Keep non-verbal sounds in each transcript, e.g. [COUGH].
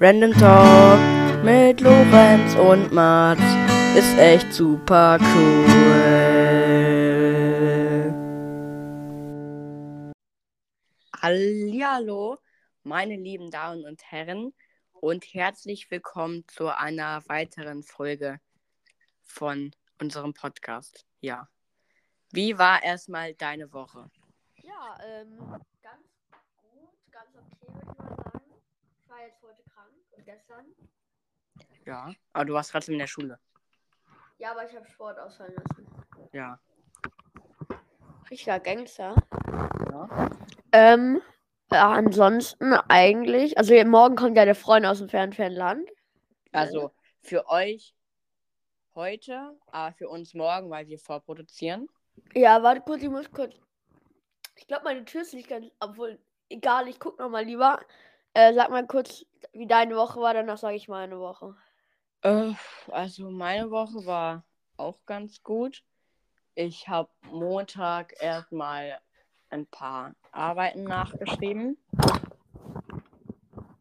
Random Talk mit Lorenz und Mats ist echt super cool. Hallihallo, meine lieben Damen und Herren und herzlich willkommen zu einer weiteren Folge von unserem Podcast. Ja. Wie war erstmal deine Woche? Ja, ähm, ganz gut, ganz okay, würde ich mal sagen. Ich war jetzt heute krank und gestern. Ja. Aber du warst trotzdem in der Schule. Ja, aber ich habe Sport ausfallen lassen. Ja. Richtiger Gangster. ja. Ähm, ja, ansonsten eigentlich, also morgen kommt ja der Freund aus dem fernen, fernen Land. Also für euch heute, aber für uns morgen, weil wir vorproduzieren. Ja, warte kurz, ich muss kurz. Ich glaube, meine Tür ist nicht ganz. Obwohl, egal, ich guck noch mal lieber. Äh, sag mal kurz, wie deine Woche war, danach sage ich meine Woche. Äh, also meine Woche war auch ganz gut. Ich habe Montag erstmal ein paar Arbeiten nachgeschrieben.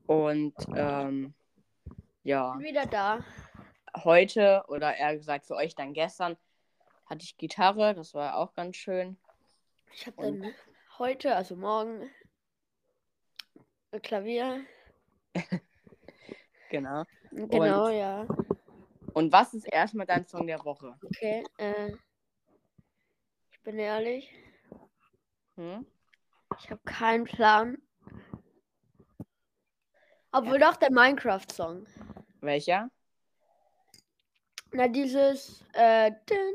Und ähm, ja, wieder da. heute oder eher gesagt für euch dann gestern hatte ich Gitarre, das war auch ganz schön. Ich habe dann heute, also morgen, Klavier. [LAUGHS] Genau. Genau, ja. Und was ist erstmal dein Song der Woche? Okay, äh. Ich bin ehrlich, Hm? ich habe keinen Plan. Obwohl doch der Minecraft-Song. Welcher? Na, dieses. Äh. Dun,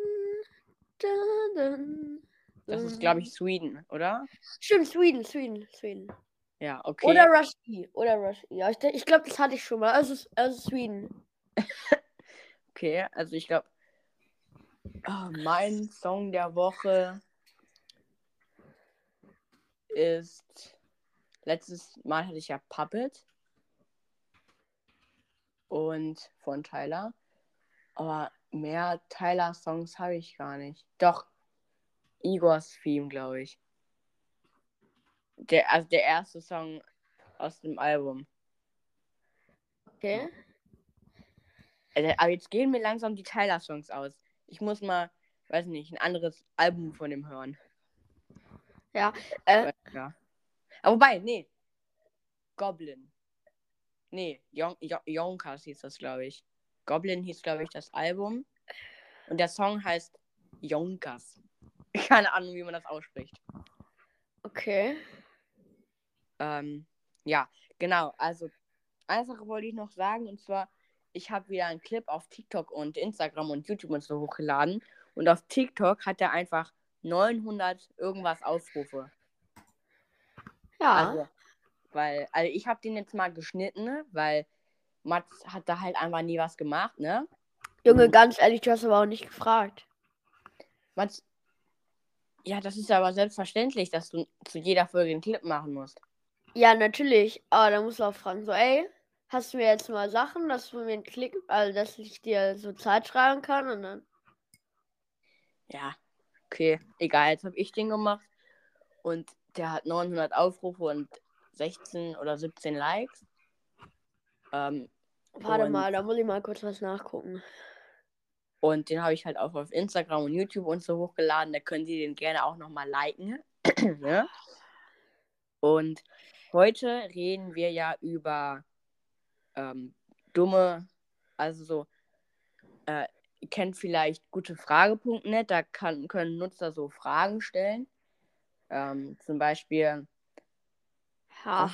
dun, dun, Das ist, glaube ich, Sweden, oder? Stimmt, Sweden, Sweden, Sweden. Ja, okay. Oder Rush E. Oder Rush E. Ja, ich, ich glaube, das hatte ich schon mal. Also, also Sweden. [LAUGHS] Okay, also ich glaube, mein Song der Woche ist. Letztes Mal hatte ich ja Puppet. Und von Tyler. Aber mehr Tyler-Songs habe ich gar nicht. Doch, Igors Theme, glaube ich. Der, also der erste Song aus dem Album. Okay. Äh, Aber jetzt gehen mir langsam die Tyler-Songs aus. Ich muss mal, weiß nicht, ein anderes Album von dem hören. Ja. Äh, Ja. Aber wobei, nee. Goblin. Nee, Yonkers hieß das, glaube ich. Goblin hieß, glaube ich, das Album. Und der Song heißt Yonkers. [LAUGHS] Keine Ahnung, wie man das ausspricht. okay. Ähm, ja, genau. Also, eine Sache wollte ich noch sagen. Und zwar, ich habe wieder einen Clip auf TikTok und Instagram und YouTube und so hochgeladen. Und auf TikTok hat er einfach 900 irgendwas Aufrufe. Ja. Also, weil, also ich habe den jetzt mal geschnitten, ne? weil Mats hat da halt einfach nie was gemacht, ne? Junge, ganz ehrlich, du hast aber auch nicht gefragt. Mats, ja, das ist aber selbstverständlich, dass du zu jeder Folge einen Clip machen musst. Ja, natürlich. Aber da musst du auch fragen, so, ey, hast du mir jetzt mal Sachen, dass du mir einen Klick, also dass ich dir so Zeit schreiben kann und dann. Ja, okay, egal, jetzt habe ich den gemacht und der hat 900 Aufrufe und 16 oder 17 Likes. Ähm, Warte Und- mal, da muss ich mal kurz was nachgucken. Und den habe ich halt auch auf Instagram und YouTube und so hochgeladen. Da können Sie den gerne auch nochmal liken. [CLEARS THROAT] ne? Und heute reden wir ja über ähm, dumme, also so, äh, ihr kennt vielleicht gutefrage.net, da kann, können Nutzer so Fragen stellen. Ähm, zum Beispiel, Ja.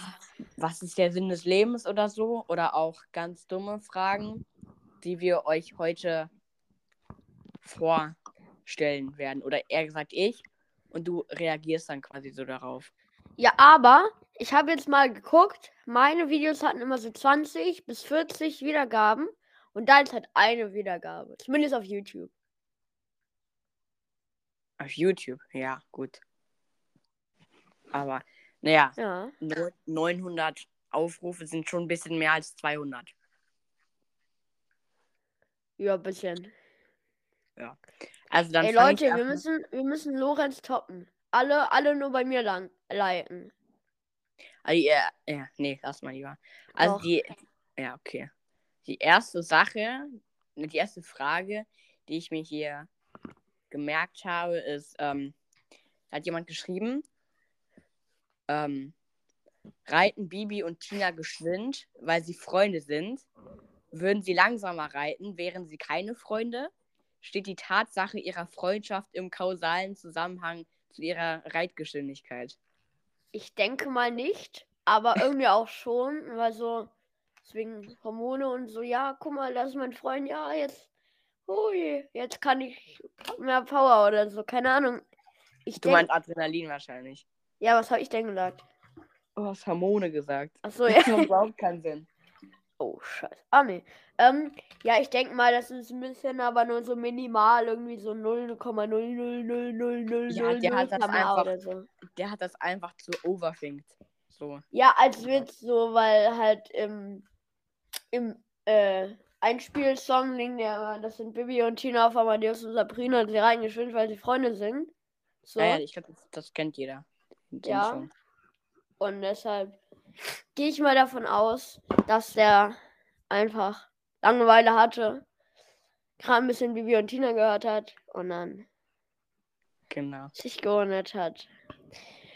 was ist der Sinn des Lebens oder so? Oder auch ganz dumme Fragen, die wir euch heute vorstellen werden. Oder eher gesagt ich. Und du reagierst dann quasi so darauf. Ja, aber ich habe jetzt mal geguckt. Meine Videos hatten immer so 20 bis 40 Wiedergaben. Und deins hat eine Wiedergabe. Zumindest auf YouTube. Auf YouTube, ja, gut. Aber, naja, Ja. neun- 900 Aufrufe sind schon ein bisschen mehr als 200. Ja, ein bisschen. Also dann Ey Leute, wir müssen, wir müssen Lorenz toppen. Alle, alle nur bei mir lang liken. Also, ja, ja, nee, lass mal lieber. Also Doch. die, Ja, okay. Die erste Sache, die erste Frage, die ich mir hier gemerkt habe, ist, ähm, da hat jemand geschrieben, ähm, reiten Bibi und Tina geschwind, weil sie Freunde sind. Würden sie langsamer reiten, wären sie keine Freunde? Steht die Tatsache ihrer Freundschaft im kausalen Zusammenhang zu ihrer Reitgeschwindigkeit? Ich denke mal nicht, aber irgendwie auch schon, weil so, deswegen Hormone und so, ja, guck mal, das ist mein Freund, ja, jetzt, ui, jetzt kann ich mehr Power oder so, keine Ahnung. Ich Du denk, meinst Adrenalin wahrscheinlich. ja, was habe ich denn gesagt? Du hast Hormone gesagt. Achso, Das ja. macht überhaupt keinen Sinn. Oh, scheiße. Ah, nee. Ähm, ja, ich denke mal, das ist ein bisschen, aber nur so minimal, irgendwie so 0,00000 Ja, der hat das einfach- oder so. Der hat das einfach zu overthinkt. So. Ja, als Witz so, weil halt im, im äh, Einspielsong liegen ja, das sind Bibi und Tina auf Amadeus und Sabrina und sie reingeschwind, weil sie Freunde sind. So. Naja, ich glaube, das, das kennt jeder. Den Ja. Song. Und deshalb gehe ich mal davon aus, dass der einfach Langeweile hatte, gerade ein bisschen Bibi und Tina gehört hat und dann Genau. sich gewundert hat.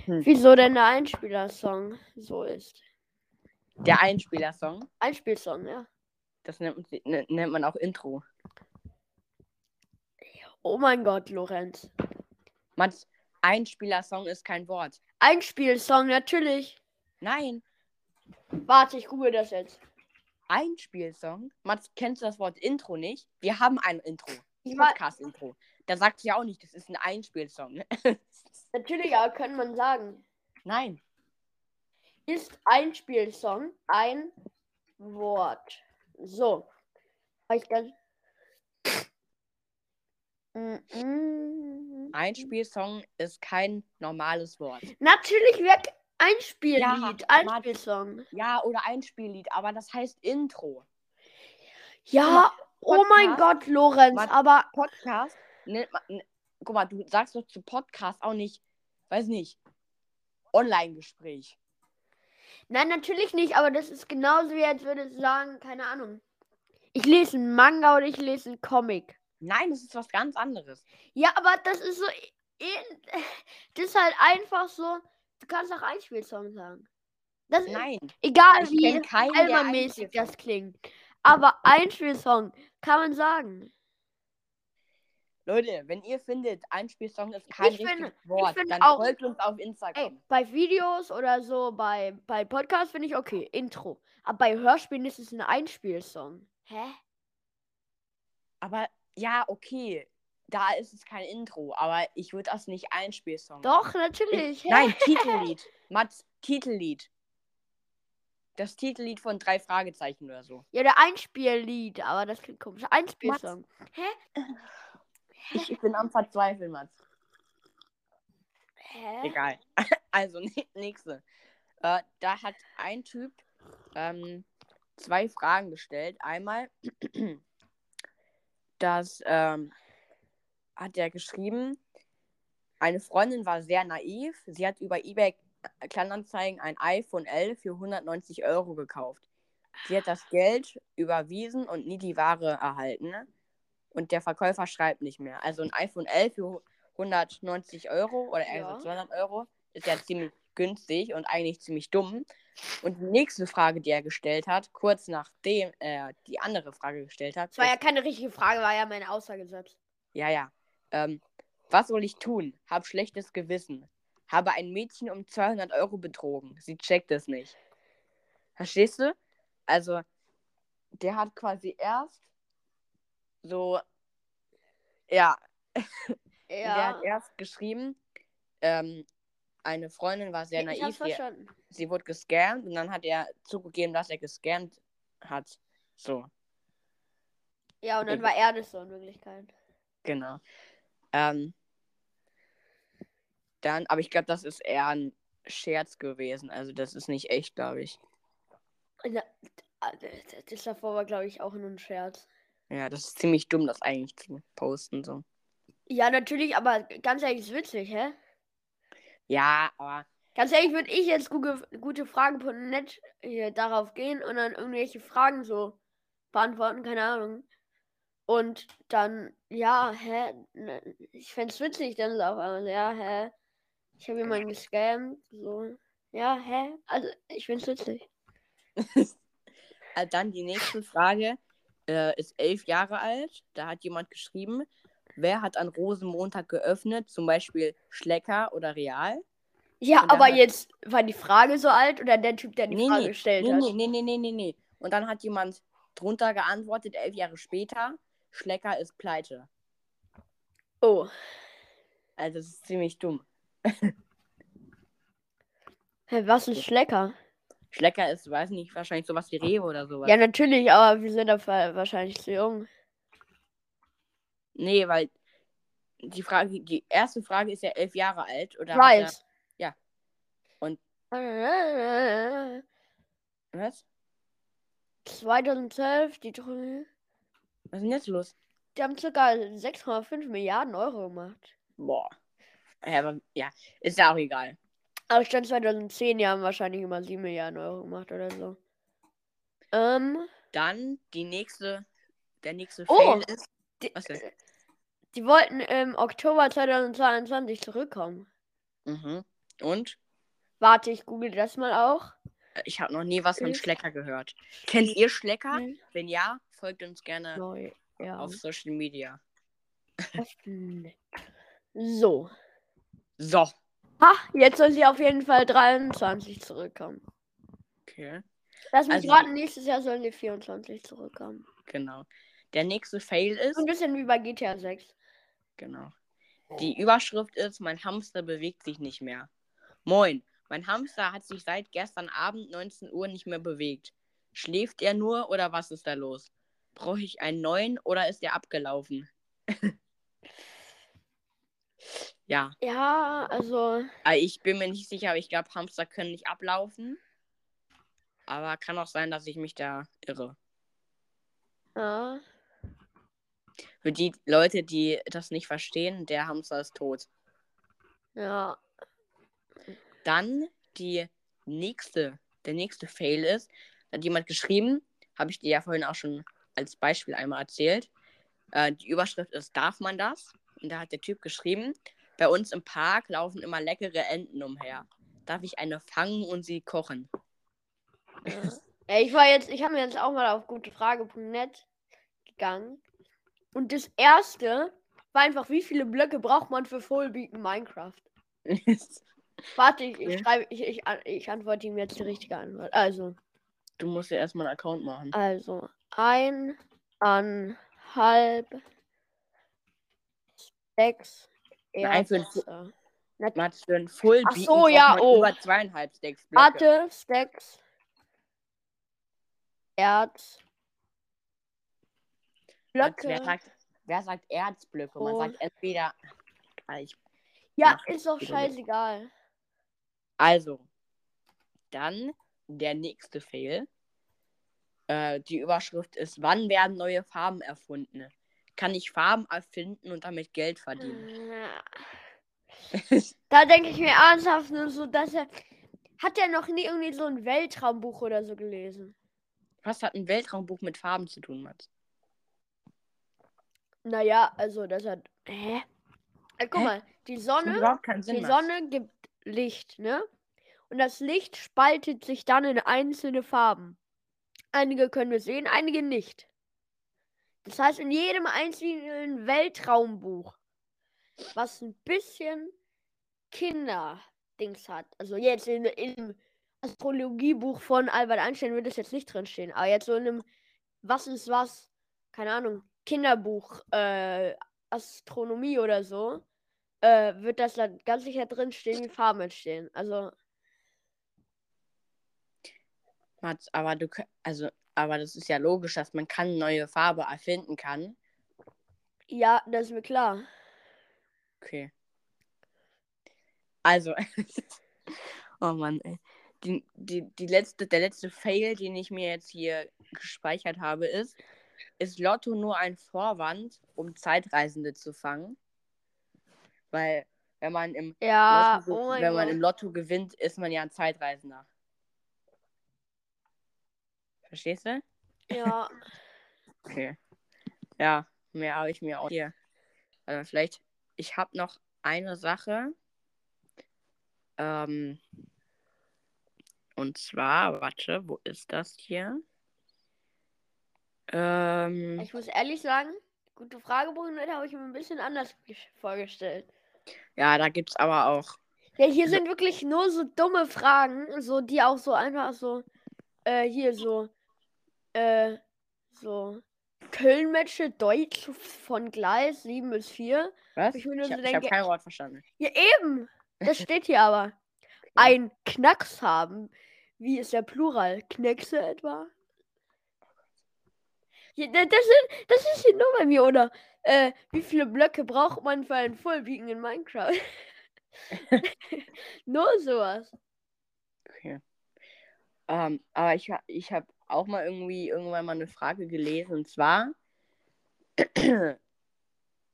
Hm. Wieso denn der Einspielersong so ist? Der Einspielersong, Einspielsong, ja. das nennt, ne- nennt man auch Intro. Oh mein Gott, Lorenz. Mats, Einspielersong ist kein Wort. Einspielsong, natürlich. Nein, Warte, ich google das jetzt. Einspielsong. Mats, kennst du das Wort Intro nicht? Wir haben ein Intro. Podcast-Intro. Da sagt ja auch nicht, das ist ein Einspielsong. [LAUGHS] natürlich, aber kann man sagen. Nein. Ist Einspielsong ein Wort? So. Ich mm. Einspielsong ist kein normales Wort. Natürlich weg Einspiellied, Ja, Einspielsong. Ja, oder Einspiellied, aber das heißt Intro. Ja, oh mein Podcast, Gott, Lorenz, Mann. aber Podcast nennt man. ne- Guck mal, du sagst doch zu Podcast auch nicht, weiß nicht, Online-Gespräch. nein, natürlich nicht, aber das ist genauso wie als würde ich sagen, keine Ahnung. Ich lese einen Manga oder ich lese einen Comic. Nein, das ist was ganz anderes. Ja, aber das ist so. ähn- [LAUGHS] Das ist halt einfach so. Du kannst auch Einspielsong sagen. Das ist Nein. egal wie Einspielsong- das klingt. Aber Einspielsong kann man sagen. Leute, wenn ihr findet, Einspielsong ist kein Ich richtiges Wort, dann auch- folgt uns auf Ey, Instagram. bei Videos oder so, bei, bei Podcasts finde ich okay, Intro. Aber bei Hörspielen ist es ein Einspielsong. Hä? Aber ja, okay, da ist es kein Intro, aber ich würde das nicht Einspielsong Doch, natürlich. Ich, nein, [LAUGHS] Titellied. Mats, Titellied. Das Titellied von drei Fragezeichen oder so. Ja, der Einspiellied, aber das klingt komisch. Einspielsong. Hä? [LAUGHS] Ich, ich bin am Verzweifeln, Mats. Hä? Egal. [LAUGHS] Also, nächste. Äh, da hat ein Typ ähm, zwei Fragen gestellt. Einmal, [CLEARS THROAT] das ähm, hat er geschrieben, eine Freundin war sehr naiv. Sie hat über eBay Kleinanzeigen ein iPhone 11 für 190 Euro gekauft. Sie hat das Geld überwiesen und nie die Ware erhalten. Und der Verkäufer schreibt nicht mehr. Also ein iPhone 11 für 190 Euro oder eher Ja. so 200 Euro ist ja ziemlich günstig und eigentlich ziemlich dumm. Und die nächste Frage, die er gestellt hat, kurz nachdem er die andere Frage gestellt hat, Das war ja keine richtige Frage, war ja meine Aussage selbst. ja, ja. Ähm, was soll ich tun? Hab schlechtes Gewissen. Habe ein Mädchen um 200 Euro betrogen. Sie checkt es nicht. Verstehst du? Also, der hat quasi erst so, ja, [LAUGHS] der hat erst geschrieben, ähm, eine Freundin war sehr ich naiv, sie, verstanden. sie wurde gescammt und dann hat er zugegeben, dass er gescammt hat. So, Ja, und dann ich- war er das so in Wirklichkeit. genau. Ähm, dann, aber ich glaube, das ist eher ein Scherz gewesen. Also, das ist nicht echt, glaube ich. Ja, das davor war, glaube ich, auch nur ein Scherz. Ja, das ist ziemlich dumm, das eigentlich zu posten. So. Ja, natürlich, aber ganz ehrlich, ist witzig, hä? Ja, aber Ganz ehrlich, würde ich jetzt gute, gute Fragen.net hier darauf gehen und dann irgendwelche Fragen so beantworten, keine Ahnung. Und dann, ja, hä? ne, Ich fände es witzig, dann auf einmal, ja, hä? Ich habe jemanden gescammt, so. Ja, hä? Also, ich finde es witzig. [LAUGHS] Äh, Dann die nächste Frage äh, ist elf Jahre alt. Da hat jemand geschrieben, wer hat an Rosenmontag geöffnet? Zum Beispiel Schlecker oder Real? Ja, aber hat- jetzt war die Frage so alt oder der Typ, der die Nee, Frage nee, gestellt nee, hat? nee, nee, nee, nee, nee, nee. Und dann hat jemand drunter geantwortet, elf Jahre später, Schlecker ist pleite. Oh. Also das ist ziemlich dumm. Hä, was ist Schlecker? Schlecker ist, weiß nicht, wahrscheinlich sowas wie Rewe oder sowas. Ja, natürlich, aber wir sind dafür wahrscheinlich zu jung. Nee, weil die Frage, die erste Frage ist ja elf Jahre alt. Oder er- weiß. ja. Und- Äh, [LAUGHS] Was? 2012, die, drü- Was ist denn jetzt los? die haben ca. 6,5 Milliarden Euro gemacht. Boah. Ja, aber ja, ist ja auch egal. Aber stand 2010, die haben wahrscheinlich immer 7 Milliarden Euro gemacht oder so. Ähm, Dann die nächste, der nächste Oh. Fail ist. die, Was denn? die wollten im Oktober 2022 zurückkommen. Mhm. Und? Warte, ich google das mal auch. Ich habe noch nie was von. Schlecker gehört. Kennt ihr Schlecker? Hm, Wenn ja, folgt uns gerne Neu, ja. auf Social Media. So. So. Ha, jetzt soll sie auf jeden Fall 23 zurückkommen. Okay. Lass mich Also- raten, nächstes Jahr sollen die 24 zurückkommen. Genau. Der nächste Fail ist. So ein bisschen wie bei GTA 6. Genau. Die Überschrift ist: Mein Hamster bewegt sich nicht mehr. Moin. Mein Hamster hat sich seit gestern Abend 19 Uhr nicht mehr bewegt. Schläft er nur oder was ist da los? Brauche ich einen neuen oder ist er abgelaufen? [LAUGHS] ja, Ja, also. aber ich bin mir nicht sicher, aber ich glaube, Hamster können nicht ablaufen. Aber kann auch sein, dass ich mich da irre. Ja. Für die Leute, die das nicht verstehen, der Hamster ist tot. Ja. Dann die nächste, der nächste Fail ist, da hat jemand geschrieben, habe ich dir ja vorhin auch schon als Beispiel einmal erzählt. Äh, die Überschrift ist, darf man das? Und da hat der Typ geschrieben, bei uns im Park laufen immer leckere Enten umher. Darf ich eine fangen und sie kochen? [LAUGHS] ich war jetzt, ich habe mir jetzt auch mal auf gutefrage.net gegangen. Und das erste war einfach, wie viele Blöcke braucht man für Fullbeat in Minecraft? [LAUGHS] Warte, ich, ich schreibe, ich, ich, an- ich antworte ihm jetzt die richtige Antwort. Also, du musst ja erstmal einen Account machen. also, eineinhalb Stacks Nein, für ein. Mats, für ein Full Ach so, ja, oh. über zweieinhalb Stacks Blöcke. Warte, Stacks. Erz. Blöcke. Wer sagt, wer sagt Erzblöcke? Man Oh. sagt entweder. Ah, Ich Ja, ist doch scheißegal. Also, dann der nächste Fail. Äh, die Überschrift ist: Wann werden neue Farben erfunden? Kann ich Farben erfinden und damit Geld verdienen? Da denke ich mir ernsthaft nur so, dass er. Hat er noch nie irgendwie so ein Weltraumbuch oder so gelesen? Was hat ein Weltraumbuch mit Farben zu tun, Mats? Naja, also das hat. Hä? Äh, guck Hä? mal, die Das Sonne. macht überhaupt keinen Sinn. Die. Sonne gibt Licht, ne? Und das Licht spaltet sich dann in einzelne Farben. Einige können wir sehen, einige nicht. Das heißt, in jedem einzelnen Weltraumbuch, was ein bisschen Kinderdings hat, also jetzt in, im Astrologiebuch von Albert Einstein wird es jetzt nicht drinstehen, aber jetzt so in einem Was ist was, keine Ahnung, Kinderbuch, äh, Astronomie oder so, äh, wird das dann ganz sicher drinstehen, wie Farben entstehen. Also, Mats, aber du also, aber das ist ja logisch, dass man keine neue Farbe erfinden kann. ja, das ist mir klar. Okay. Also, [LAUGHS] oh Mann, ey. Die, die, die letzte, der letzte Fail, den ich mir jetzt hier gespeichert habe, ist, ist Lotto nur ein Vorwand, um Zeitreisende zu fangen? Weil wenn man im Ja, Lotto, oh wenn man Gott. im Lotto gewinnt, ist man ja ein Zeitreisender. Verstehst du? Ja. [LAUGHS] Okay. Ja, mehr habe ich mir auch hier. Aber vielleicht, ich habe noch eine Sache. Ähm, und zwar, warte, wo ist das hier? Ähm, Ich muss ehrlich sagen, gute Frage, Bruder, habe ich mir ein bisschen anders vorgestellt. Ja, da gibt es aber auch. Ja, hier sind wirklich nur so dumme Fragen, so die auch so einfach so, äh, hier so, äh, so Köln-Matche Deutsch von Gleis 7 bis 4. Was? Ich Ich, so hab- ich habe kein Wort verstanden. Ja, eben. Das steht hier aber. [LAUGHS] Ein Knacks haben. Wie ist der Plural? Kneckse etwa? Das, sind, das ist hier nur bei mir, oder? Äh, wie viele Blöcke braucht man für ein Fullbeacon in Minecraft? [LAUGHS] nur sowas. Okay. Ähm, aber ich, ich habe auch mal irgendwie irgendwann mal eine Frage gelesen und zwar [CLEARS THROAT]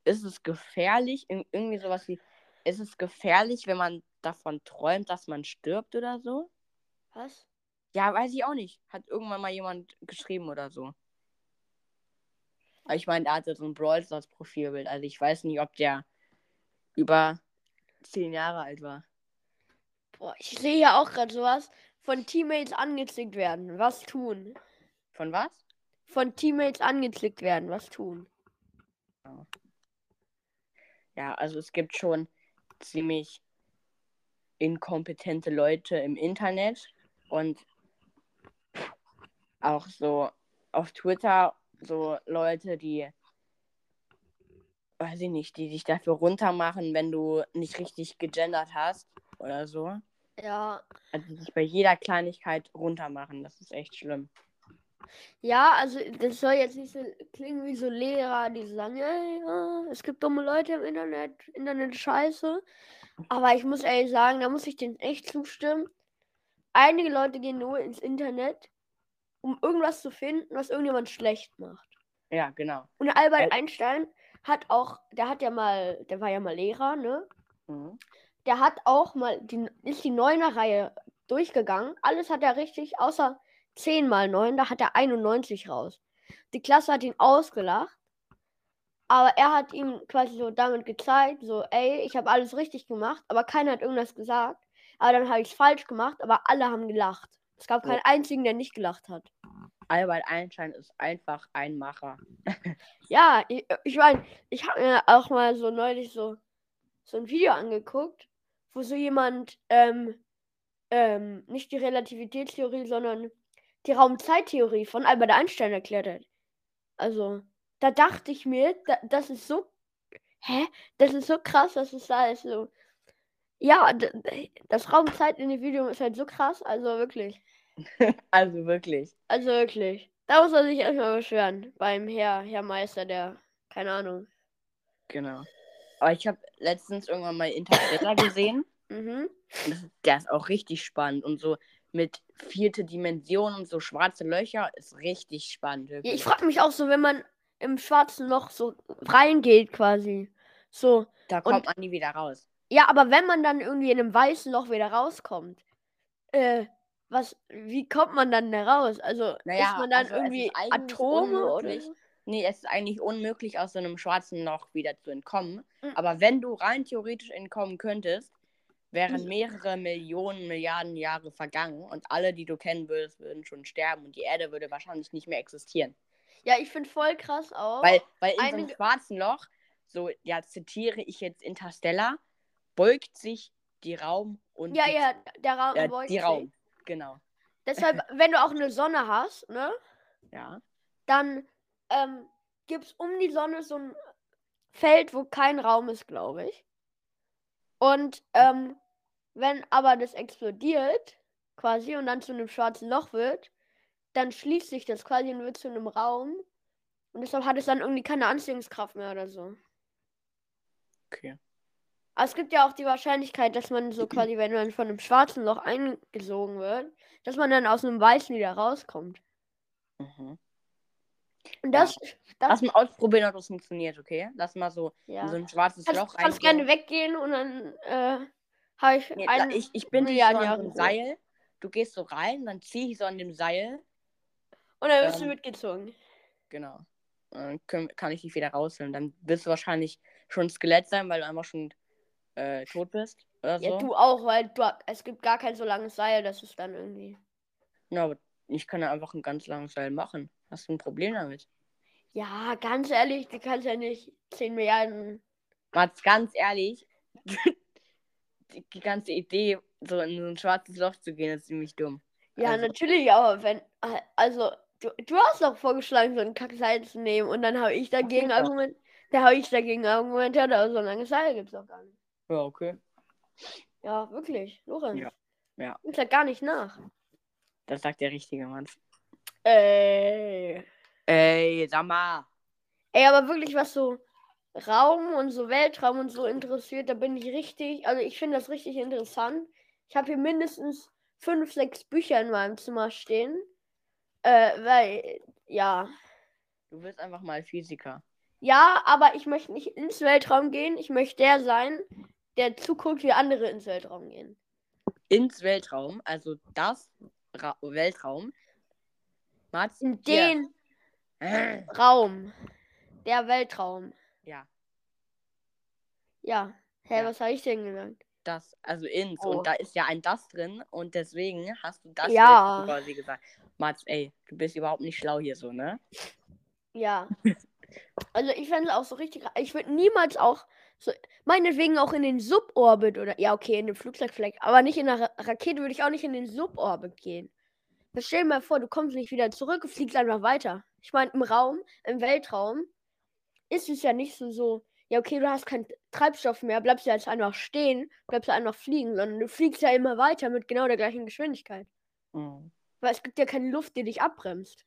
ist es gefährlich, ir- irgendwie sowas wie, ist es gefährlich, wenn man davon träumt, dass man stirbt oder so? Was? Ja, weiß ich auch nicht. Hat irgendwann mal jemand geschrieben oder so. Ich meine, der hatte so ein Brawl Stars Profilbild. Also ich weiß nicht, ob der über zehn Jahre alt war. Boah, ich sehe ja auch gerade sowas. Von Teammates angezickt werden. Was tun? Von was? Von Teammates angezickt werden. Was tun? Ja, also es gibt schon ziemlich inkompetente Leute im Internet und auch so auf Twitter so Leute, die, weiß ich nicht, die dich dafür runtermachen, wenn du nicht richtig gegendert hast oder so. Ja. Also dich bei jeder Kleinigkeit runtermachen. Das ist echt schlimm. Ja, also das soll jetzt nicht so klingen wie so Lehrer, die sagen, ja, ja, es gibt dumme Leute im Internet, Internet scheiße. Aber ich muss ehrlich sagen, da muss ich denen echt zustimmen. Einige Leute gehen nur ins Internet, um irgendwas zu finden, was irgendjemand schlecht macht. Ja, genau. Und Albert Weil- Einstein hat auch, der hat ja mal, der war ja mal Lehrer, ne? Mhm. Der hat auch mal, die, ist die Neuner-Reihe durchgegangen. Alles hat er richtig, außer 10 mal 9, da hat er 91 raus. Die Klasse hat ihn ausgelacht. Aber er hat ihm quasi so damit gezeigt, so, ey, ich habe alles richtig gemacht, aber keiner hat irgendwas gesagt. Aber dann habe ich es falsch gemacht, aber alle haben gelacht. Es gab keinen einzigen, der nicht gelacht hat. Albert Einstein ist einfach ein Macher. [LAUGHS] Ja, ich, ich meine, ich habe mir auch mal so neulich so, so ein Video angeguckt, wo so jemand ähm, ähm, nicht die Relativitätstheorie, sondern die Raumzeittheorie von Albert Einstein erklärt hat. Also, da dachte ich mir, da, das ist so, hä? Das ist so krass, dass es da ist so. Ja, das Raumzeitindividuum ist halt so krass, also wirklich. [LAUGHS] Also wirklich. Also wirklich. Da muss man sich erstmal beschweren beim Herr, Herr Meister, der, keine Ahnung. Genau. Aber ich habe letztens irgendwann mal Interstellar [COUGHS] gesehen. Mhm. Und das, der ist auch richtig spannend. Und so mit vierte Dimension und so schwarze Löcher ist richtig spannend. Wirklich. ich frage mich auch so, wenn man im schwarzen Loch so reingeht quasi. So. da kommt man nie wieder raus. Ja, aber wenn man dann irgendwie in einem weißen Loch wieder rauskommt, äh, was, wie kommt man dann da raus? Also Naja, ist man dann also irgendwie Atome oder so? Nee, es ist eigentlich unmöglich, aus so einem schwarzen Loch wieder zu entkommen. Mhm. Aber wenn du rein theoretisch entkommen könntest, wären Mhm. mehrere Millionen, Milliarden Jahre vergangen und alle, die du kennen würdest, würden schon sterben und die Erde würde wahrscheinlich nicht mehr existieren. Ja, ich finde voll krass auch. Weil, weil in so einem einige- schwarzen Loch, so, ja, zitiere ich jetzt Interstellar, beugt sich die Raum und ja, die, ja, der Raum äh, beugt die sich. Raum. Genau. Deshalb, [LAUGHS] wenn du auch eine Sonne hast, ne? Ja. dann ähm, gibt es um die Sonne so ein Feld, wo kein Raum ist, glaube ich. Und ähm, wenn aber das explodiert, quasi, und dann zu einem schwarzen Loch wird, dann schließt sich das quasi und wird zu einem Raum. Und deshalb hat es dann irgendwie keine Anziehungskraft mehr oder so. Okay. Aber es gibt ja auch die Wahrscheinlichkeit, dass man so quasi, wenn man von einem schwarzen Loch eingesogen wird, dass man dann aus einem weißen wieder rauskommt. Mhm. Und das, das Lass mal ausprobieren, ob das funktioniert, okay? Lass mal so in ja. so ein schwarzes kannst, Loch kannst reingehen. gerne weggehen und dann äh, habe ich Nee, ein, da- ich, ich bin so an so einem hoch. Seil. Du gehst so rein, dann ziehe ich so an dem Seil. und dann wirst du ähm, mitgezogen. Genau. Dann kann ich dich wieder rausholen. Dann wirst du wahrscheinlich schon ein Skelett sein, weil du einfach schon äh, tot bist. Oder Ja, so. du auch, weil du, es gibt gar kein so langes Seil, das ist dann irgendwie. Ja, aber ich kann ja einfach ein ganz langes Seil machen. Hast du ein Problem damit? Ja, ganz ehrlich, du kannst ja nicht 10 Milliarden. Mats, ganz ehrlich, [LAUGHS] die, ganze Idee, so in so ein schwarzes Loch zu gehen, ist ziemlich dumm. Ja, Also- natürlich, aber wenn. Also, du, du hast doch vorgeschlagen, so ein Kackseil zu nehmen und dann habe ich dagegen. Argument. Da habe ich dagegen argumentiert, aber so ein langes Seil gibt es doch gar nicht. Ja, okay. Ja, wirklich, Lorenz. Ja, ja. Ich sag gar nicht nach. Das sagt der richtige Mann. Ey. Ey, sag mal. Ey, aber wirklich, was so Raum und so Weltraum und so interessiert, da bin ich richtig, also ich finde das richtig interessant. Ich habe hier mindestens fünf, sechs Bücher in meinem Zimmer stehen. Äh, weil, ja. Du wirst einfach mal Physiker. Ja, aber ich möchte nicht ins Weltraum gehen. Ich möchte der sein, der zuguckt, wie andere ins Weltraum gehen. Ins Weltraum, also das Ra Weltraum. Mats, In den Äh, Raum. Der Weltraum. Ja, Ja. Hä, Ja. was habe ich denn gesagt? das, also ins. Oh. Und da ist ja ein das drin und deswegen hast du das Ja. Quasi gesagt. Mats, ey, du bist überhaupt nicht schlau hier so, ne? Ja. [LAUGHS] Also ich fände es auch so richtig. Ich würde niemals auch so, meinetwegen auch in den Suborbit oder ja, okay, in den Flugzeug vielleicht, aber nicht in einer Ra Rakete würde ich auch nicht in den Suborbit gehen. Das stell dir mal vor, du kommst nicht wieder zurück, du fliegst einfach weiter. Ich meine, im Raum, im Weltraum ist es ja nicht so so, ja, okay, du hast keinen Treibstoff mehr, bleibst du jetzt einfach stehen, bleibst du einfach fliegen, sondern du fliegst ja immer weiter mit genau der gleichen Geschwindigkeit. Mhm. Weil es gibt ja keine Luft, die dich abbremst.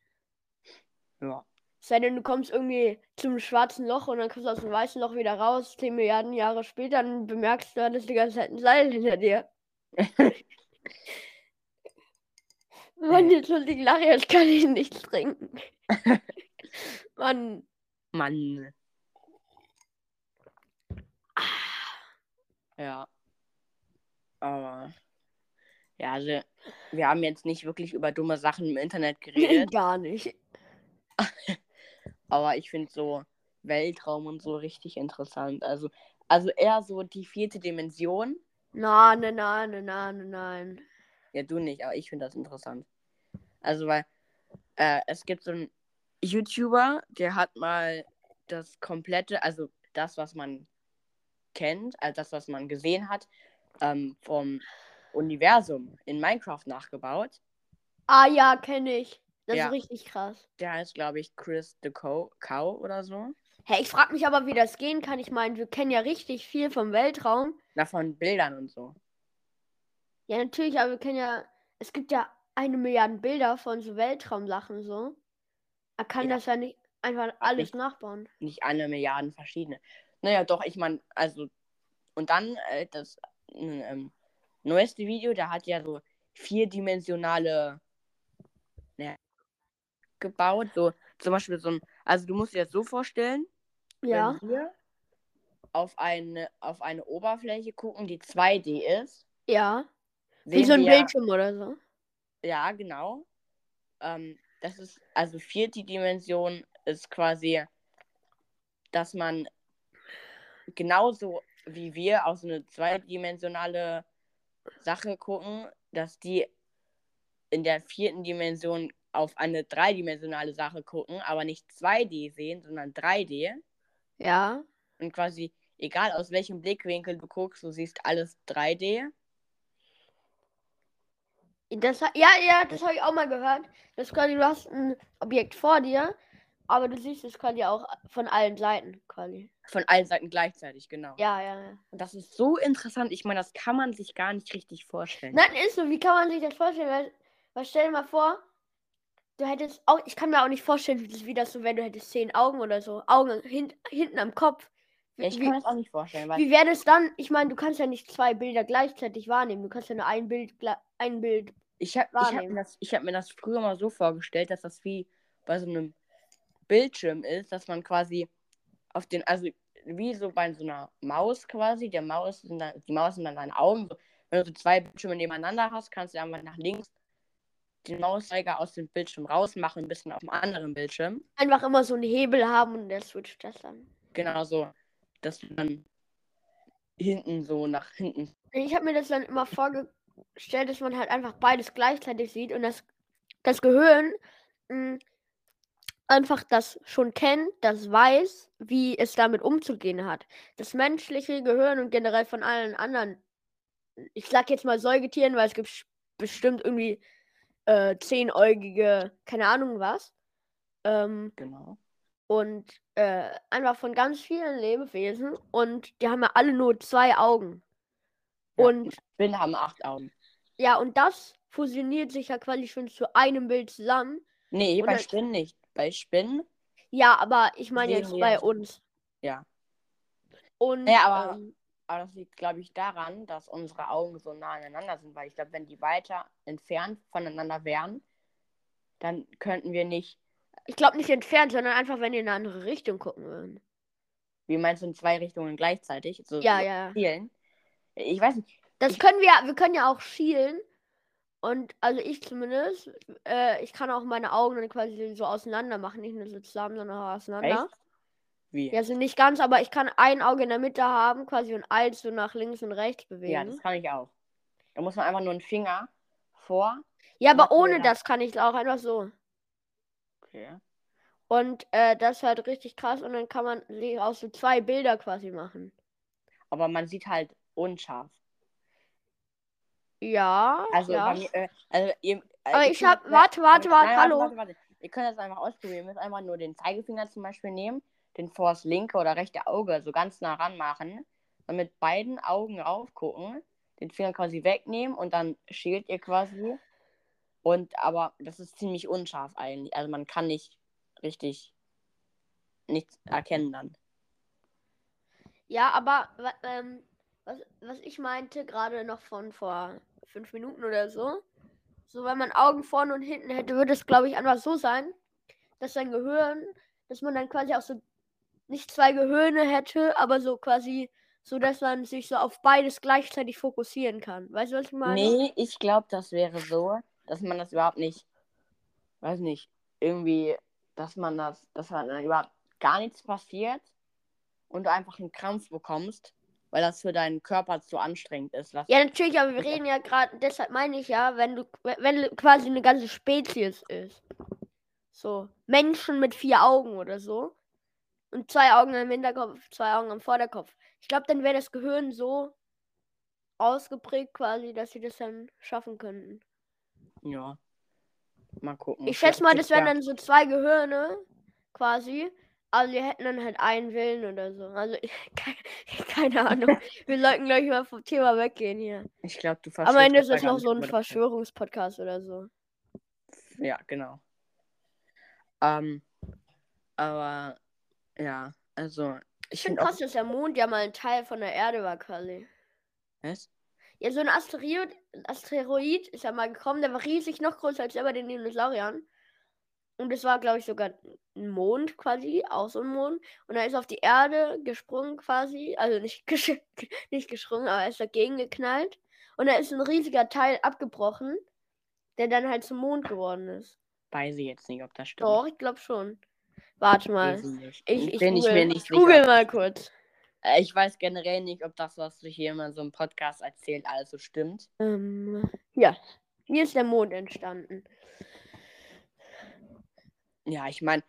Ja. Sei denn, du kommst irgendwie zum schwarzen Loch und dann kommst du aus dem weißen Loch wieder raus, 10 Milliarden Jahre später, dann bemerkst du, dass die ganze Zeit ein Seil hinter dir. [LAUGHS] Mann, jetzt muss ich lachen, jetzt kann ich nichts trinken. [LAUGHS] Mann. Mann. Ja. Aber. Ja, also, wir haben jetzt nicht wirklich über dumme Sachen im Internet [LAUGHS] geredet, Gar nicht. Aber ich finde so Weltraum und so richtig interessant. Also, also eher so die vierte Dimension. Nein, nein, nein, nein, nein, nein. Ja, du nicht, aber ich finde das interessant. Also, weil äh, es gibt so einen YouTuber, der hat mal das komplette, also das, was man kennt, also das, was man gesehen hat, ähm, vom Universum in Minecraft nachgebaut. Ah ja, kenne ich. Das Ja. ist richtig krass. Der heißt, glaube ich, Chris the Cow, Cow oder so. Hä, ich frage mich aber, wie das gehen kann. Ich meine, wir kennen ja richtig viel vom Weltraum. Na, von Bildern und so. Ja, natürlich, aber wir kennen ja, es gibt ja eine Milliarde Bilder von so Weltraumsachen so. Er kann Ja. das ja nicht einfach alles nicht. nachbauen. Nicht eine Milliarde verschiedene. Naja, doch, ich meine, also. Und dann äh, das ähm, neueste Video, der hat ja so vierdimensionale gebaut. So zum Beispiel so ein. Also du musst dir das so vorstellen, Ja. wenn wir auf eine, auf eine Oberfläche gucken, die 2D ist. Ja. Wie so ein wir- Bildschirm oder so. Ja, genau. Ähm, das ist, also vierte Dimension ist quasi, dass man genauso wie wir auf so eine zweidimensionale Sache gucken, dass die in der vierten Dimension auf eine dreidimensionale Sache gucken, aber nicht 2D sehen, sondern 3D. Ja. Und quasi, egal aus welchem Blickwinkel du guckst, du siehst alles 3D. Das, ja, ja, das habe ich auch mal gehört. Das quasi, du hast ein Objekt vor dir, aber du siehst es quasi auch von allen Seiten quasi. Von allen Seiten gleichzeitig, genau. Ja, ja, ja. Und das ist so interessant. Ich meine, das kann man sich gar nicht richtig vorstellen. Nein, ist so. Wie kann man sich das vorstellen? Weil, weil stell dir mal vor, du hättest auch, ich kann mir auch nicht vorstellen, wie das, wie das so wäre, du hättest zehn Augen oder so. Augen hin, hinten am Kopf. Wie, ich kann das auch nicht vorstellen, wie wäre das dann? Ich meine, du kannst ja nicht zwei Bilder gleichzeitig wahrnehmen. Du kannst ja nur ein Bild, ein Bild. ich habe hab wahrnehmen. mir, das- ich hab mir das früher mal so vorgestellt, dass das wie bei so einem Bildschirm ist, dass man quasi auf den, also wie so bei so einer Maus quasi, der Maus sind dann, die Maus sind dann deine Augen. Wenn du so zwei Bildschirme nebeneinander hast, kannst du einfach nach links den Mauszeiger aus dem Bildschirm rausmachen, ein bisschen auf dem anderen Bildschirm. Einfach immer so einen Hebel haben und der switcht das dann. Genau so, dass du dann hinten so nach hinten. Ich habe mir das dann immer vorgestellt, dass man halt einfach beides gleichzeitig sieht und das, das Gehirn mh, einfach das schon kennt, das weiß, wie es damit umzugehen hat. Das menschliche Gehirn und generell von allen anderen, ich sag jetzt mal Säugetieren, weil es gibt bestimmt irgendwie äh, zehnäugige, keine Ahnung was. Ähm, Genau. und äh, einfach von ganz vielen Lebewesen und die haben ja alle nur zwei Augen. Ja, Und Spinnen haben acht Augen. ja, und das fusioniert sich ja quasi schon zu einem Bild zusammen. Nee, Und bei dann- Spinnen nicht. Bei Spinnen, Ja, aber ich meine jetzt bei uns. ja. Und Ja, aber- ähm, Aber das liegt, glaube ich, daran, dass unsere Augen so nah aneinander sind, weil ich glaube, wenn die weiter entfernt voneinander wären, dann könnten wir nicht, ich glaube nicht entfernt, sondern einfach, wenn die in eine andere Richtung gucken würden. wie meinst du, in zwei Richtungen gleichzeitig so Ja, so ja. zielen. Ich weiß nicht, Das Ich- können wir, wir können ja auch schielen. Und also ich zumindest, äh, ich kann auch meine Augen dann quasi so auseinander machen, nicht nur so zusammen, sondern auch auseinander. echt? Wie? Ja, also nicht ganz, aber ich kann ein Auge in der Mitte haben, quasi und eins so nach links und rechts bewegen. Ja, das kann ich auch. Da muss man einfach nur einen Finger vor. Ja, aber ohne das kann ich auch einfach so. Okay. Und äh, das ist halt richtig krass und dann kann man sich auch so zwei Bilder quasi machen. Aber man sieht halt unscharf. Ja, Also ja. mir, äh, also ihr, äh, Aber ich könnt hab- warte, warte, nein, warte, hallo. Warte, warte. Ihr könnt das einfach ausprobieren. Ihr müsst einfach nur den Zeigefinger zum Beispiel nehmen, den vor das linke oder rechte Auge so ganz nah ranmachen, dann mit beiden Augen raufgucken, den Finger quasi wegnehmen und dann schält ihr quasi. Und aber das ist ziemlich unscharf eigentlich. Also man kann nicht richtig nichts erkennen dann. Ja, aber ähm, was, was ich meinte, gerade noch von vor fünf Minuten oder so, so wenn man Augen vorne und hinten hätte, würde es, glaube ich, einfach so sein, dass sein Gehirn, dass man dann quasi auch so nicht zwei Gehirne hätte, aber so quasi, so dass man sich so auf beides gleichzeitig fokussieren kann. Weißt du, was ich meine? Nee, ich glaube, das wäre so, dass man das überhaupt nicht, weiß nicht, irgendwie, dass man das, dass man dann überhaupt gar nichts passiert und du einfach einen Krampf bekommst, weil das für deinen Körper zu anstrengend ist. Ja, natürlich, aber wir reden ja gerade, deshalb meine ich ja, wenn du, wenn quasi eine ganze Spezies ist. So, Menschen mit vier Augen oder so. Und zwei Augen am Hinterkopf, zwei Augen am Vorderkopf. Ich glaube, dann wäre das Gehirn so ausgeprägt quasi, dass sie das dann schaffen könnten. ja. Mal gucken. Ich schätze mal, das wären dann so zwei Gehirne quasi. Also die hätten dann halt einen Willen oder so. Also [LAUGHS] keine, keine Ahnung. wir sollten gleich mal vom Thema weggehen hier. Ich glaube, du Am verstehst Ende ist da das noch so ein. Verschwörungspodcast oder so. Ja, genau. Ähm, aber, ja, also, Ich ich finde krass, dass der Mond ja mal ein Teil von der Erde war, quasi. Was? Ja, so ein Asteroid, Asteroid ist ja mal gekommen, der war riesig, noch größer als der bei den Dinosauriern. Und es war, glaube ich, sogar ein Mond quasi, auch so ein Mond. Und er ist auf die Erde gesprungen quasi. Also nicht, [LAUGHS] gesch nicht gesprungen, aber er ist dagegen geknallt. Und da ist ein riesiger Teil abgebrochen, der dann halt zum Mond geworden ist. Weiß ich jetzt nicht, ob das stimmt. Doch, ich glaube schon. Warte mal. Ich. Ich, bin ich google, mir nicht ich google sicher. mal kurz. Äh, Ich weiß generell nicht, ob das, was du hier immer so im Podcast erzählt, alles so stimmt. Ähm, ja, hier ist der Mond entstanden. Ja, ich meine,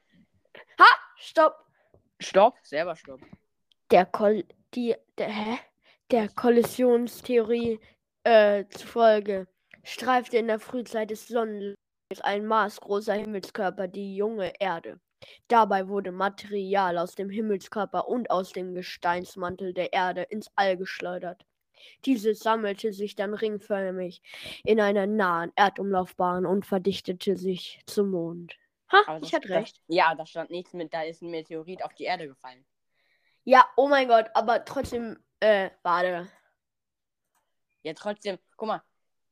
Stopp. Stopp, selber Stopp. Der Koll die der, hä? der Kollisionstheorie äh, zufolge streifte in der Frühzeit des Sonnenlichts ein maßgroßer Himmelskörper die junge Erde. Dabei wurde Material aus dem Himmelskörper und aus dem Gesteinsmantel der Erde ins All geschleudert. Dieses sammelte sich dann ringförmig in einer nahen Erdumlaufbahn und verdichtete sich zum Mond. Ha, Aber ich hatte recht. Das, ja, da stand nichts mit, da ist ein Meteorit auf die Erde gefallen. Ja, oh mein Gott, aber trotzdem, äh, warte. Ja, trotzdem, guck mal,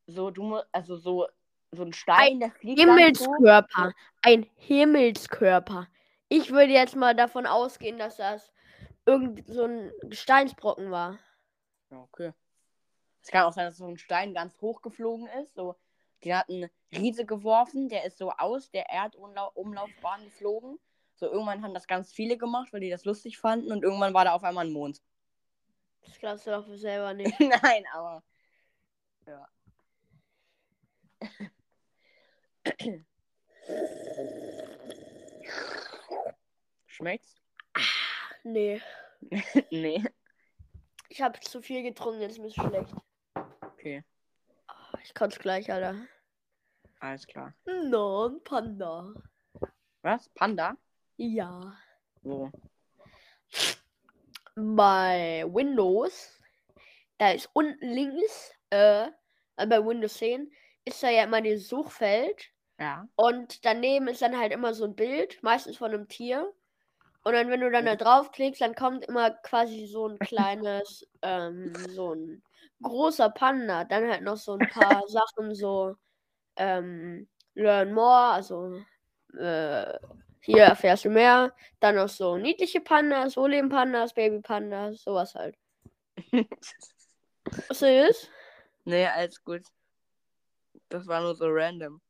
so, du musst, also so, so ein Stein, dann so. Himmelskörper. Ein Himmelskörper. Ich würde jetzt mal davon ausgehen, dass das irgend so ein Gesteinsbrocken war. Ja, okay. Es kann auch sein, dass so ein Stein ganz hoch geflogen ist. So, die hat einen Riese geworfen, der ist so aus der Erdumlaufbahn geflogen. So, irgendwann haben das ganz viele gemacht, weil die das lustig fanden und irgendwann war da auf einmal ein Mond. Das glaubst du doch selber nicht. [LAUGHS] Nein, aber. Ja. Schmeckt's? Nee. [LAUGHS] nee. Ich habe zu viel getrunken, jetzt ist mir schlecht. Okay, Ah, Ich kann's gleich, Alter. alles klar. Non, Panda. Was? Panda? Ja. Wo? Bei Windows, da ist unten links, äh, äh, bei Windows 10, ist da ja immer dieses Suchfeld. Ja. Und daneben ist dann halt immer so ein Bild, meistens von einem Tier. Und dann, wenn du dann da draufklickst, dann kommt immer quasi so ein kleines, [LAUGHS] ähm, so ein großer Panda. Dann halt noch so ein paar [LAUGHS] Sachen, so, ähm, Learn More, also, äh, hier erfährst du mehr. Dann noch so niedliche Pandas, so leben Pandas, Baby Pandas, sowas halt. [LAUGHS] Was ist? nee, alles gut. Das war nur so random.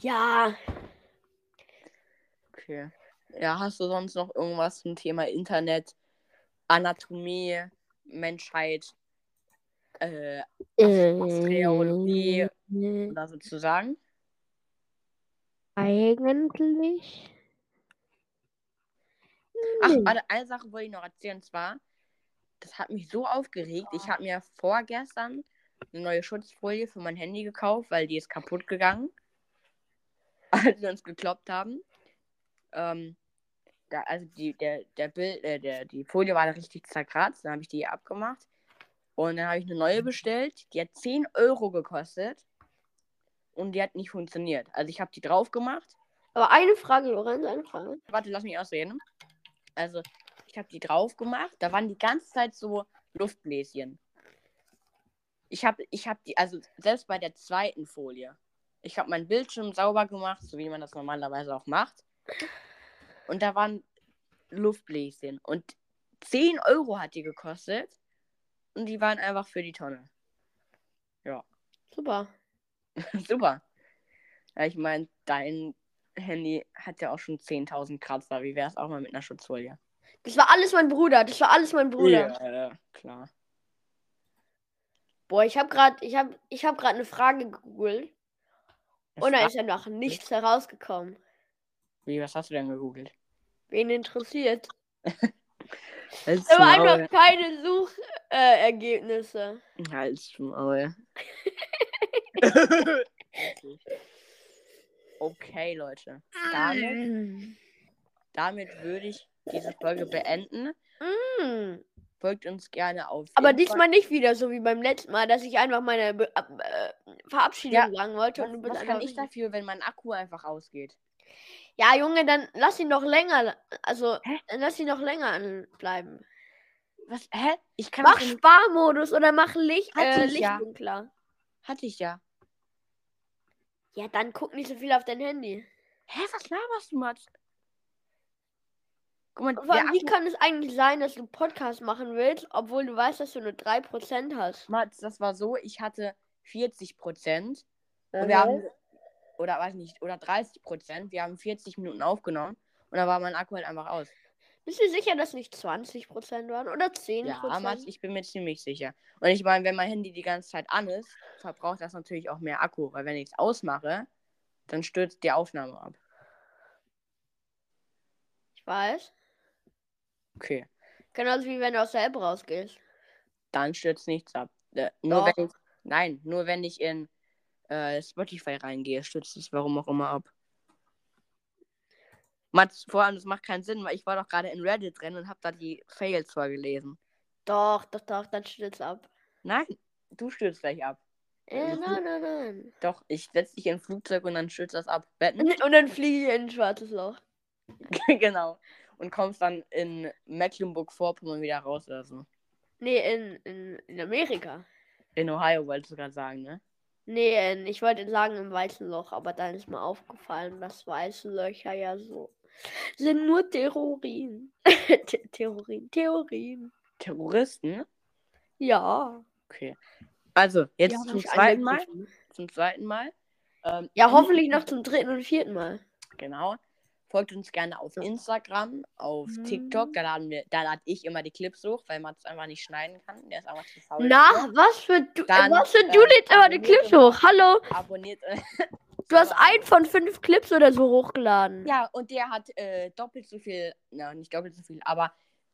Ja, Okay. Ja, hast du sonst noch irgendwas zum Thema Internet, Anatomie, Menschheit, äh, Astereologie äh, oder so zu sagen? eigentlich. Ach, warte, eine Sache wollte ich noch erzählen. Und zwar, das hat mich so aufgeregt. Ich habe mir vorgestern eine neue Schutzfolie für mein Handy gekauft, weil die ist kaputt gegangen. Als wir uns gekloppt haben. Ähm, da, also die, der, der Bild, äh, der, die Folie war da richtig zerkratzt. Dann habe ich die abgemacht. Und dann habe ich eine neue bestellt. Die hat 10 Euro gekostet. Und die hat nicht funktioniert. Also ich habe die drauf gemacht. Aber eine Frage, Lorenz, eine Frage. Warte, lass mich ausreden. Also, ich habe die drauf gemacht. Da waren die ganze Zeit so Luftbläschen. Ich habe ich hab die, also selbst bei der zweiten Folie. Ich habe meinen Bildschirm sauber gemacht, so wie man das normalerweise auch macht. Und da waren Luftbläschen. Und 10 Euro hat die gekostet. Und die waren einfach für die Tonne. Super. [LAUGHS] Super. Ja, ich meine, dein Handy hat ja auch schon 10.000 Kratzer. Wie wäre es auch mal mit einer Schutzfolie? Das war alles mein Bruder. Das war alles mein Bruder. Ja, klar. Boah, ich habe gerade, ich habe, ich habe gerade eine Frage gegoogelt und da ist einfach nichts herausgekommen. Wie, was hast du denn gegoogelt? Wen interessiert? [LAUGHS] Halt's Aber einfach keine Suchergebnisse. Äh. Halt's Maul. [LAUGHS] okay, Leute. Damit, damit würde ich diese Folge beenden. Mm. Folgt uns gerne auf. Aber diesmal nicht wieder so wie beim letzten Mal, dass ich einfach meine Be äh, Verabschiedung Ja, sagen wollte. Was, und du bist was kann ich dafür, wenn mein Akku einfach ausgeht? Ja, Junge, dann lass ihn noch länger. Also, Hä? dann lass ihn noch länger anbleiben. Was? Hä? Ich kann Mach nicht- Sparmodus oder mach Licht, Hatte äh, ich Licht ja. dunkler. Hatte ich ja. Ja, dann guck nicht so viel auf dein Handy. Hä, was laberst du, Mats? Guck mal, allem, wie kann es eigentlich sein, dass du einen Podcast machen willst, obwohl du weißt, dass du nur 3% hast? Mats, das war so, ich hatte 40 Prozent. Und wir haben, oder weiß nicht, oder 30 Prozent. Wir haben 40 Minuten aufgenommen und dann war mein Akku halt einfach aus. Bist du sicher, dass nicht 20% waren oder 10%? Ja, Mats, ich bin mir ziemlich sicher. Und ich meine, wenn mein Handy die ganze Zeit an ist, verbraucht das natürlich auch mehr Akku, weil wenn ich es ausmache, dann stürzt die Aufnahme ab. ich weiß. Okay, Genauso wie wenn du aus der App rausgehst. dann stürzt nichts ab. Äh, nur Doch. wenn ich, nein, nur wenn ich in äh, Spotify reingehe, stürzt es warum auch immer ab. Mats, vor allem, das macht keinen Sinn, weil ich war doch gerade in Reddit drin und habe da die Fails vorgelesen. Doch, doch, doch, dann stürzt ab. Nein, du stürzt gleich ab. Äh, nein, nein, nein. Doch, ich setze dich in ein Flugzeug und dann stürzt das ab. Und dann fliege ich in ein schwarzes Loch. [LAUGHS] genau. Und kommst dann in Mecklenburg-Vorpommern wieder raus oder so. Nee, in, in, in Amerika. In Ohio wolltest du gerade sagen, ne? Nee, in, ich wollte sagen im weißen Loch, aber dann ist mir aufgefallen, dass weiße Löcher ja so Sind nur Theorien. [LAUGHS] The Theorien, Theorien. Terroristen? Ja. Okay. Also, jetzt Ja, hab zum ich zweiten Mal. Zum zweiten Mal. Ja, hoffentlich noch zum dritten und vierten Mal. Genau. Folgt uns gerne auf Instagram, auf TikTok. Mhm. Da laden wir, da lade ich immer die Clips hoch, weil man es einfach nicht schneiden kann. Der ist einfach zu faul. Na, was für du, Dann, äh, was für äh, du lädst immer die Clips hoch. Hallo, Abonniert. äh, [LAUGHS] du hast aber- ein von fünf Clips oder so hochgeladen. Ja, und der hat äh, doppelt so viel, na, nicht doppelt so viel, aber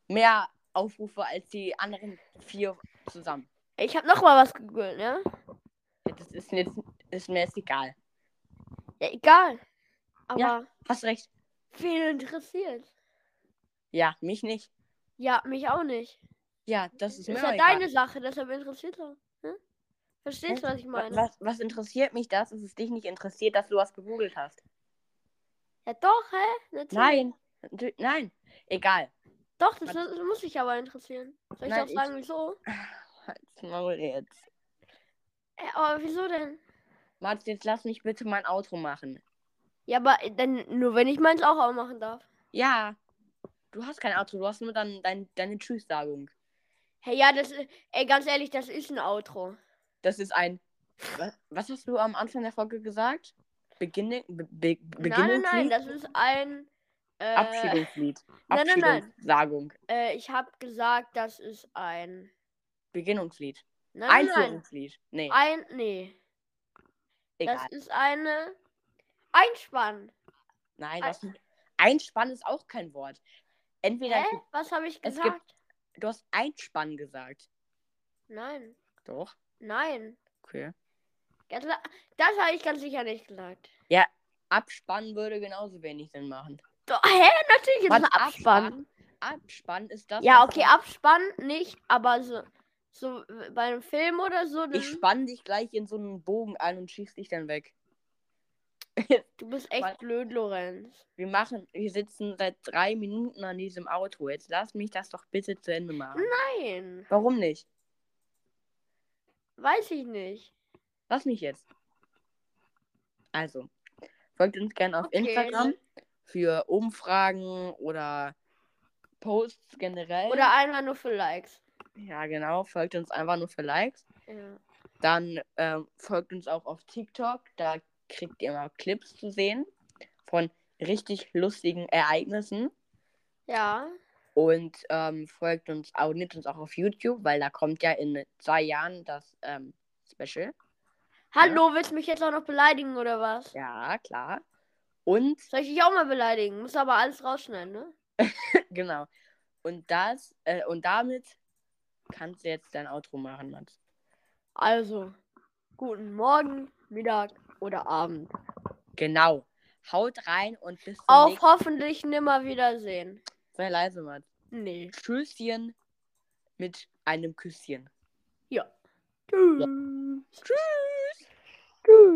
mehr Aufrufe als die anderen vier zusammen. Ich habe noch mal was gegoogelt, ne? Das ist, jetzt, ist mir jetzt egal. Ja, egal. Aber Ja. Hast recht. Wen interessiert? Ja, mich nicht. Ja, mich auch nicht. Ja, das ist Das ist ja egal. deine Sache, deshalb interessiert er. Hm? Verstehst du, was ich meine? Was, was interessiert mich das, dass es dich nicht interessiert, dass du was gegoogelt hast? Ja, doch, hä? Natürlich. Nein. Nein. Egal. Doch, das, Was- muss mich aber interessieren. Soll ich Nein, auch sagen, wieso? Halt's Maul jetzt. Äh, aber wieso denn? Mats, jetzt lass mich bitte mein Outro machen. Ja, aber dann nur, wenn ich meins auch, machen darf. Ja. Du hast kein Outro, du hast nur dann dein, deine Tschüss-Sagung. Hey, ja, das ist, ey, ganz ehrlich, das ist ein Outro. Das ist ein. Was, was hast du am Anfang der Folge gesagt? Beginning, be, be, Nein, nein, nein, das ist ein. Äh, Abschiedungslied. nein, nein, nein. Äh, ich habe gesagt, das ist ein. Beginnungslied. Nein, nein, nein. Einführungslied. Nee, Ein. Nee. egal. Das ist eine. Einspann. Nein, ein- das, Einspann ist auch kein Wort. Entweder Hä? Was habe ich Es gesagt? du hast Einspann gesagt. Nein. Doch. Nein. Okay. Das habe ich ganz sicher nicht gesagt. Abspann würde genauso wenig Sinn machen. Doch, hä? Natürlich ist Warte, es ein Abspann. Abspann ist das. Ja, was okay, man- Abspann nicht, aber so, so bei einem Film oder so. Ich spann dich gleich in so einen Bogen ein und schieß dich dann weg. [LAUGHS] du bist echt Weil- blöd, Lorenz. Wir machen, wir sitzen seit drei Minuten an diesem Auto. Jetzt lass mich das doch bitte zu Ende machen. Nein, Warum nicht? weiß ich nicht. Lass mich jetzt. Also, folgt uns gerne auf Okay. Instagram für Umfragen oder Posts generell. Oder einmal nur für Likes. ja, genau. Folgt uns einfach nur für Likes. Ja. Dann ähm, folgt uns auch auf TikTok. Da kriegt ihr immer Clips zu sehen von richtig lustigen Ereignissen. ja. Und ähm, folgt uns, abonniert uns auch auf YouTube, weil da kommt ja in zwei Jahren das ähm, Special. Hallo, willst du mich jetzt auch noch beleidigen oder was? Ja, klar. Und, Soll ich dich auch mal beleidigen? Muss aber alles rausschneiden, ne? [LAUGHS] genau. Und das, äh, und damit kannst du jetzt dein Outro machen, Mats. Also, guten Morgen, Mittag oder Abend. Genau. Haut rein und bis zum Auf nächsten hoffentlich nimmer wiedersehen. Sei leise, Mats. Nee. Tschüsschen mit einem Küsschen. Ja. Tschüss. Tschüss. Tschüss.